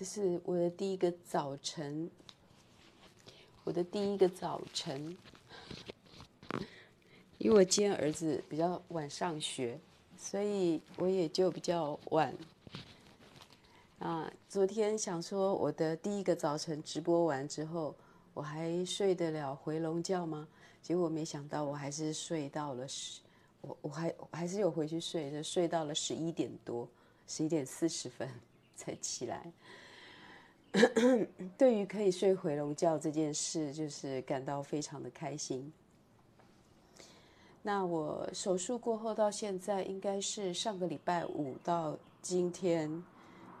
这是我的第一个早晨，我的第一个早晨。因为我今天儿子比较晚上学，所以我也就比较晚。啊，昨天想说我的第一个早晨直播完之后，我还睡得了回笼觉吗？结果没想到我还是睡到了十，我我还我还是有回去睡，就睡到了十一点多，十一点四十分才起来。对于可以睡回笼觉这件事，就是感到非常的开心。那我手术过后到现在，应该是上个礼拜五到今天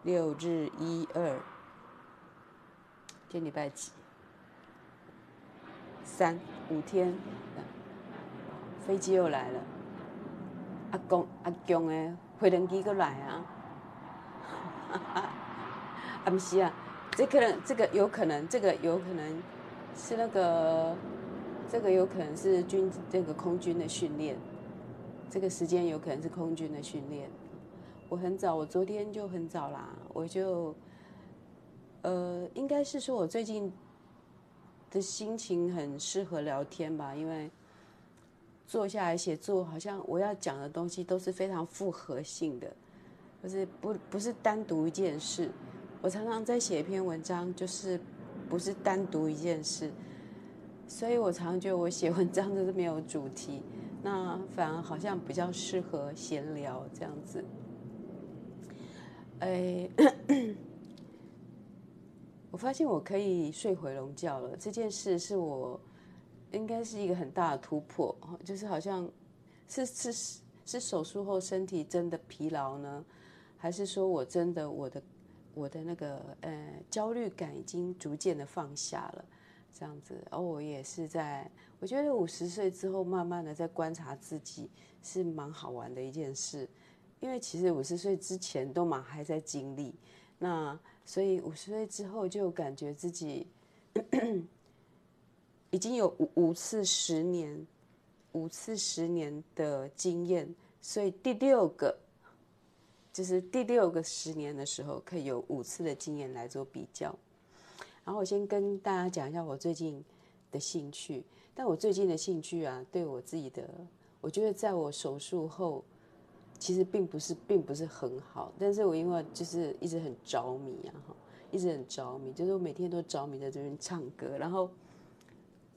六日一二，今天礼拜几？三五天，飞机又来了。阿公阿公诶，回轮机又来啊！啊不是啊。这可能，这个有可能，这个有可能是那个，这个有可能是军这个空军的训练，这个时间有可能是空军的训练。我很早，我昨天就很早啦，我就，呃，应该是说我最近的心情很适合聊天吧，因为坐下来写作，好像我要讲的东西都是非常复合性的，就是不不是单独一件事。我常常在写一篇文章，就是不是单独一件事，所以我常常觉得我写文章就是没有主题，那反而好像比较适合闲聊这样子。哎，我发现我可以睡回笼觉了，这件事是我应该是一个很大的突破，就是好像是是是手术后身体真的疲劳呢，还是说我真的我的。我的那个呃焦虑感已经逐渐的放下了，这样子，而我也是在，我觉得五十岁之后，慢慢的在观察自己，是蛮好玩的一件事，因为其实五十岁之前都蛮还在经历，那所以五十岁之后就感觉自己已经有五五次十年，五次十年的经验，所以第六个。就是第六个十年的时候，可以有五次的经验来做比较。然后我先跟大家讲一下我最近的兴趣。但我最近的兴趣啊，对我自己的，我觉得在我手术后，其实并不是并不是很好。但是我因为就是一直很着迷啊，哈，一直很着迷，就是我每天都着迷在这边唱歌。然后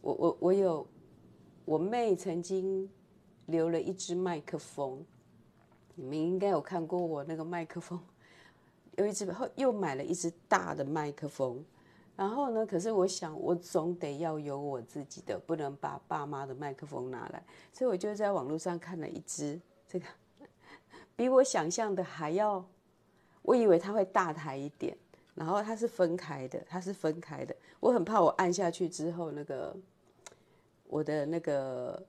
我我我有我妹曾经留了一支麦克风。你们应该有看过我那个麦克风，有一支后又买了一只大的麦克风，然后呢，可是我想我总得要有我自己的，不能把爸妈的麦克风拿来，所以我就在网络上看了一支这个，比我想象的还要，我以为它会大台一点，然后它是分开的，它是分开的，我很怕我按下去之后那个我的那个。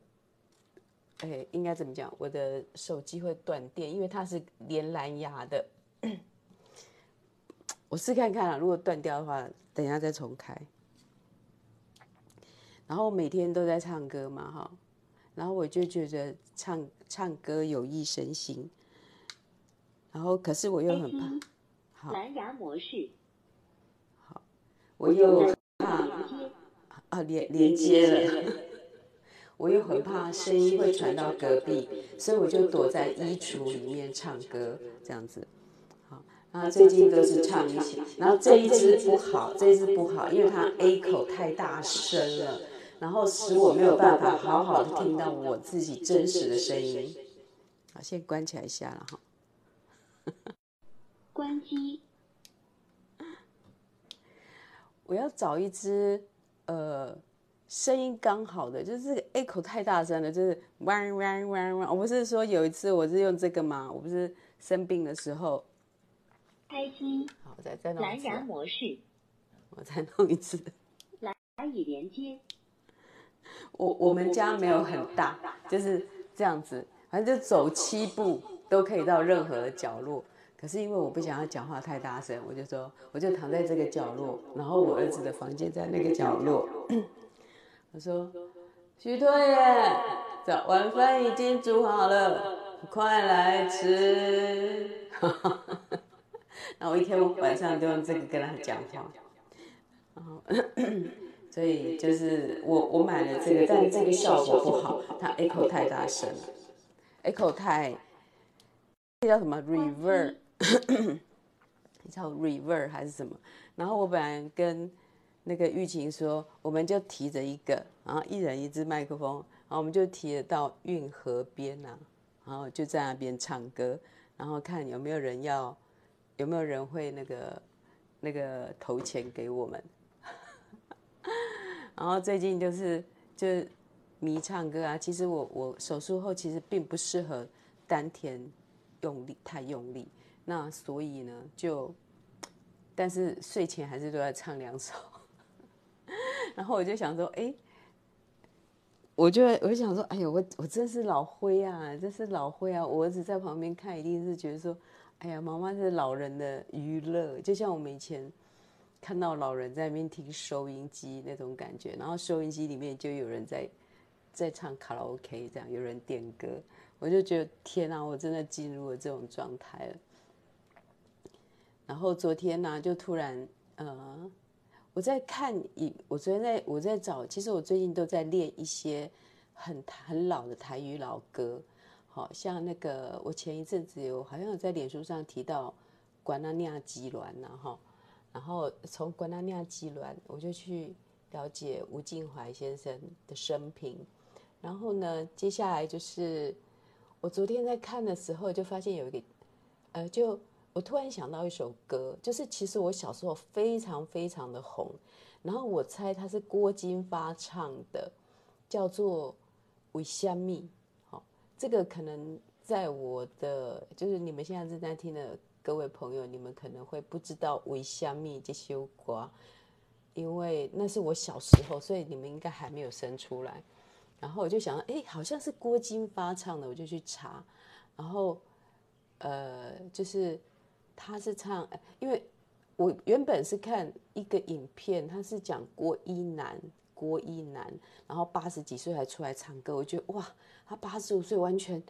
哎，应该怎么讲？我的手机会断电，因为它是连蓝牙的。我试看看啊，如果断掉的话，等一下再重开。然后每天都在唱歌嘛，哈。然后我就觉得唱唱歌有益身心。然后可是我又很怕。好。蓝牙模式。好，我又怕啊，连连接了。我又很怕声音会传到隔壁，所以我就躲在衣橱里面唱歌，这样子。好，然后最近都是唱一些，然后这一支不好，这一支不好，因为它 A 口太大声了，然后使我没有办法好好的听到我自己真实的声音。好，先关起来一下了哈。关机。我要找一支呃。声音刚好的，就是这个 A 口太大声了，就是汪汪汪汪。我不是说有一次我是用这个吗？我不是生病的时候。开机。好，再再弄一次。蓝牙模式。我再弄一次。蓝牙已连接。我我们家没有很大，就是这样子，反正就走七步都可以到任何的角落。可是因为我不想要讲话太大声，我就说我就躺在这个角落，然后我儿子的房间在那个角落。我说：“许托耶，早晚饭已经煮好了，快来吃。”然后我一天晚上就用这个跟他讲话，然后，所以就是我我买了这个，但这个效果不好，它 echo 太大声了，echo 太，这叫什么 reverb，叫 reverb 还是什么？然后我本来跟那个玉琴说，我们就提着一个，然后一人一支麦克风，然后我们就提着到运河边呐、啊，然后就在那边唱歌，然后看有没有人要，有没有人会那个那个投钱给我们。然后最近就是就迷唱歌啊，其实我我手术后其实并不适合丹田用力太用力，那所以呢就。但是睡前还是都要唱两首，然后我就想说，哎，我就我就想说，哎呦，我我真是老灰啊，真是老灰啊！我儿子在旁边看，一定是觉得说，哎呀，妈妈是老人的娱乐，就像我们以前看到老人在那边听收音机那种感觉，然后收音机里面就有人在在唱卡拉 OK，这样有人点歌，我就觉得天哪，我真的进入了这种状态了。然后昨天呢、就突然，呃，我在看一，我昨天在我在找，其实我最近都在练一些很很老的台语老歌，好像那个我前一阵子有好像有在脸书上提到《关那尼亚吉鸾》呐，哈，然后从《关那尼亚吉鸾》我就去了解吴静怀先生的生平，然后呢，接下来就是我昨天在看的时候就发现有一个，呃，就。我突然想到一首歌，就是其实我小时候非常非常的红，然后我猜它是郭金发唱的，叫做《为虾米》。好，这个可能在我的就是你们现在正在听的各位朋友，你们可能会不知道《为虾米》这首歌，因为那是我小时候，所以你们应该还没有生出来。然后我就想，哎，好像是郭金发唱的，我就去查，然后呃，就是。他是唱，因为我原本是看一个影片，他是讲郭一男，郭一男，然后八十几岁还出来唱歌，我觉得哇，他八十五岁完全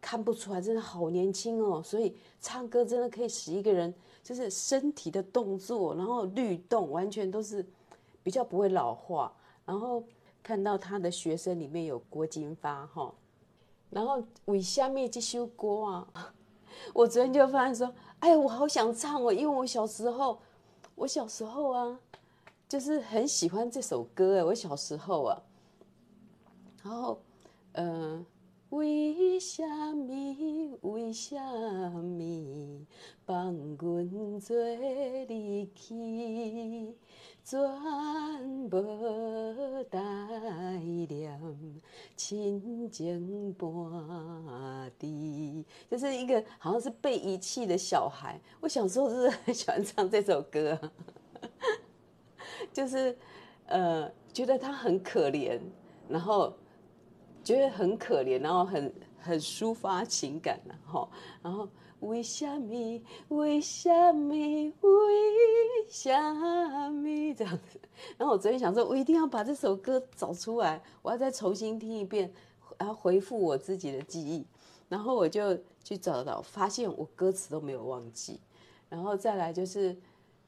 看不出来，真的好年轻哦。所以唱歌真的可以使一个人，就是身体的动作，然后律动，完全都是比较不会老化。然后看到他的学生里面有郭金发哈，然后为什么这首歌啊？我昨天就发现说。哎，我好想唱哦，因为我小时候，我小时候啊，就是很喜欢这首歌哎，我小时候啊，然后，呃。为什么？为什么放阮做离去，全无代念，亲情半滴。就是一个好像是被遗弃的小孩。我小时候是很喜欢唱这首歌，就是呃，觉得他很可怜，然后。觉得很可怜，然后很很抒发情感，然后然后为什么？为什么？为什么？这样子。然后我昨天想说，我一定要把这首歌找出来，我要再重新听一遍，要回复我自己的记忆。然后我就去找到，发现我歌词都没有忘记。然后再来就是，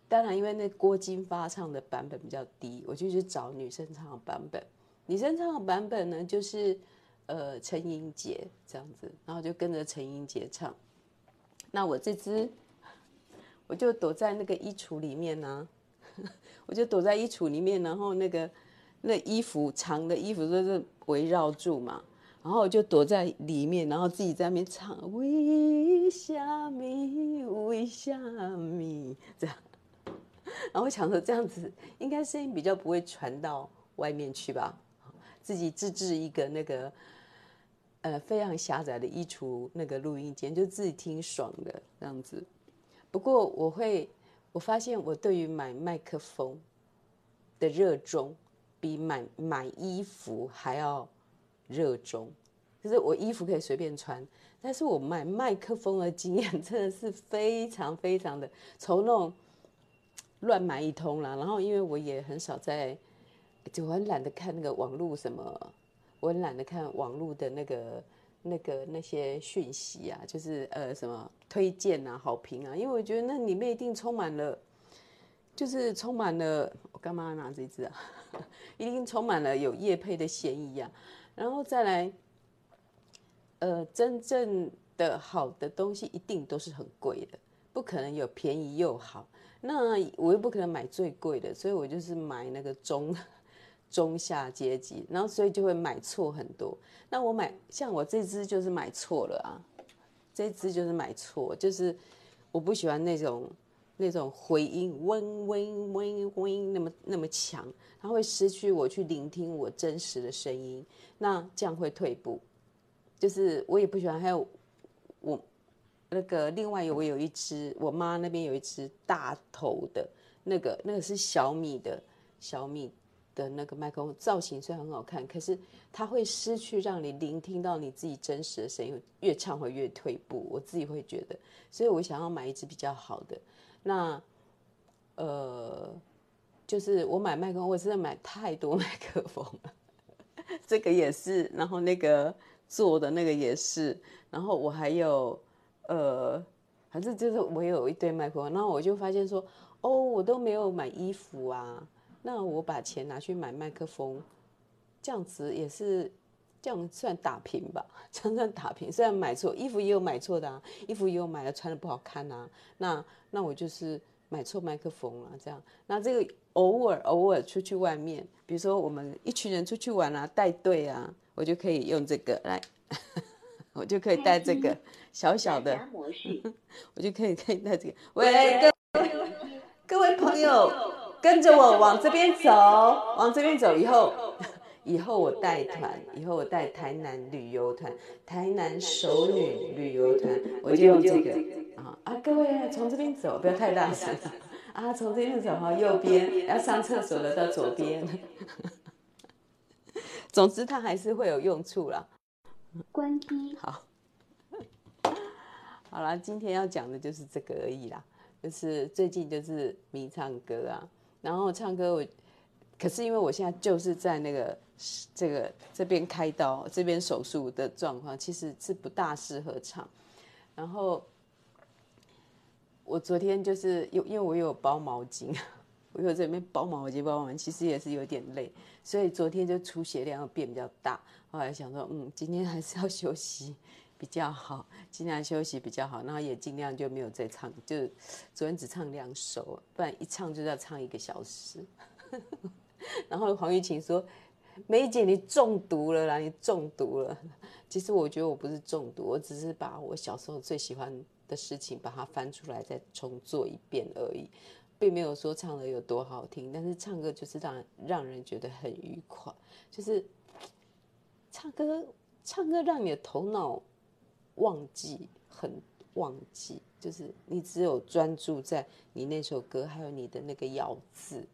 当然因为那郭金发唱的版本比较低，我就去找女生唱的版本。女生唱的版本呢，就是，呃，陈英杰这样子，然后就跟着陈英杰唱。那我这只，我就躲在那个衣橱里面呢、啊，我就躲在衣橱里面，然后那个那衣服长的衣服都是围绕住嘛，然后我就躲在里面，然后自己在那边唱，为什么？为什么？这样，然后我想说这样子应该声音比较不会传到外面去吧。自己自制一个那个，呃，非常狭窄的衣橱那个录音间，就自己听爽的这样子。不过我会，我发现我对于买麦克风的热衷，比买买衣服还要热衷。就是我衣服可以随便穿，但是我买麦克风的经验 真的是非常非常的，从那种乱买一通啦。然后因为我也很少在。就我很懒得看那个网络什么，我很懒得看网络的那个那个那些讯息啊，就是呃什么推荐啊、好评啊，因为我觉得那里面一定充满了，就是充满了我干嘛拿这支啊？一定充满了有业配的嫌疑啊，然后再来，呃，真正的好的东西一定都是很贵的，不可能有便宜又好。那我又不可能买最贵的，所以我就是买那个中。中下阶级，然后所以就会买错很多。那我买像我这支就是买错了啊，这支就是买错，就是我不喜欢那种那种回音，嗡嗡嗡嗡那么那么强，它会失去我去聆听我真实的声音，那这样会退步。就是我也不喜欢。还有我那个另外有我有一支，我妈那边有一支大头的，那个那个是小米的小米。的那个麦克风造型虽然很好看，可是它会失去让你聆听到你自己真实的声音，越唱会越退步。我自己会觉得，所以我想要买一支比较好的。那呃，就是我买麦克风，我真的买太多麦克风了。这个也是，然后那个做的那个也是，然后我还有呃，反正就是我有一堆麦克风，然后我就发现说，哦，我都没有买衣服啊。那我把钱拿去买麦克风，这样子也是这样算打平吧？这样算打平。虽然买错衣服也有买错的啊，衣服也有买了穿的不好看啊。那那我就是买错麦克风了，这样。那这个偶尔偶尔出去外面，比如说我们一群人出去玩啊，带队啊，我就可以用这个来，我就可以带这个小小的，我就可以可以带这个。喂，各位各位朋友。跟着我往这边走，往这边走。以后，以后我带团，以后我带台南旅游团，台南熟女旅游团，我就用这个啊啊！各位从这边走，不要太大声 啊！从这边走哈，右边要上厕所的到左边。总之，它还是会有用处啦。关机。好，好了，今天要讲的就是这个而已啦。就是最近就是迷唱歌啊。然后唱歌，我可是因为我现在就是在那个这个这边开刀、这边手术的状况，其实是不大适合唱。然后我昨天就是有，因为我有包毛巾，我有在这边包毛巾、包完，其实也是有点累，所以昨天就出血量变比较大。后来想说，嗯，今天还是要休息。比较好，尽量休息比较好，然后也尽量就没有再唱，就昨天只唱两首，不然一唱就要唱一个小时。然后黄玉琴说：“梅姐，你中毒了啦，你中毒了。”其实我觉得我不是中毒，我只是把我小时候最喜欢的事情把它翻出来再重做一遍而已，并没有说唱的有多好听。但是唱歌就是让让人觉得很愉快，就是唱歌唱歌让你的头脑。忘记很忘记，就是你只有专注在你那首歌，还有你的那个咬字，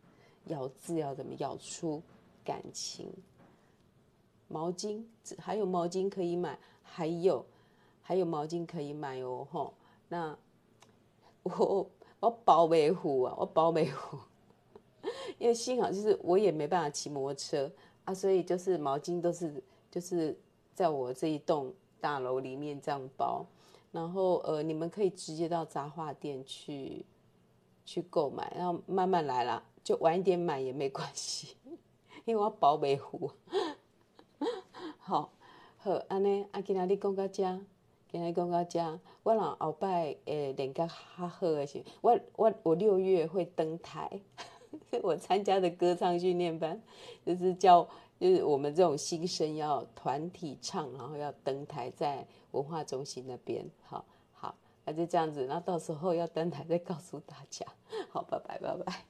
咬字要怎么咬出感情。毛巾还有毛巾可以买，还有还有毛巾可以买哦吼。那 我我包维护啊，我包维护，因为幸好就是我也没办法骑摩托车啊，所以就是毛巾都是就是在我这一栋。大楼里面这样包，然后呃，你们可以直接到杂货店去去购买，然后慢慢来啦，就晚一点买也没关系，因为我要保维护。好，好，安尼啊，今仔日讲到这，今仔日讲到这，我让后摆诶练个较好的是，我我我六月会登台，我参加的歌唱训练班就是叫。就是我们这种新生要团体唱，然后要登台在文化中心那边，好好，那就这样子，那到时候要登台再告诉大家，好，拜拜，拜拜。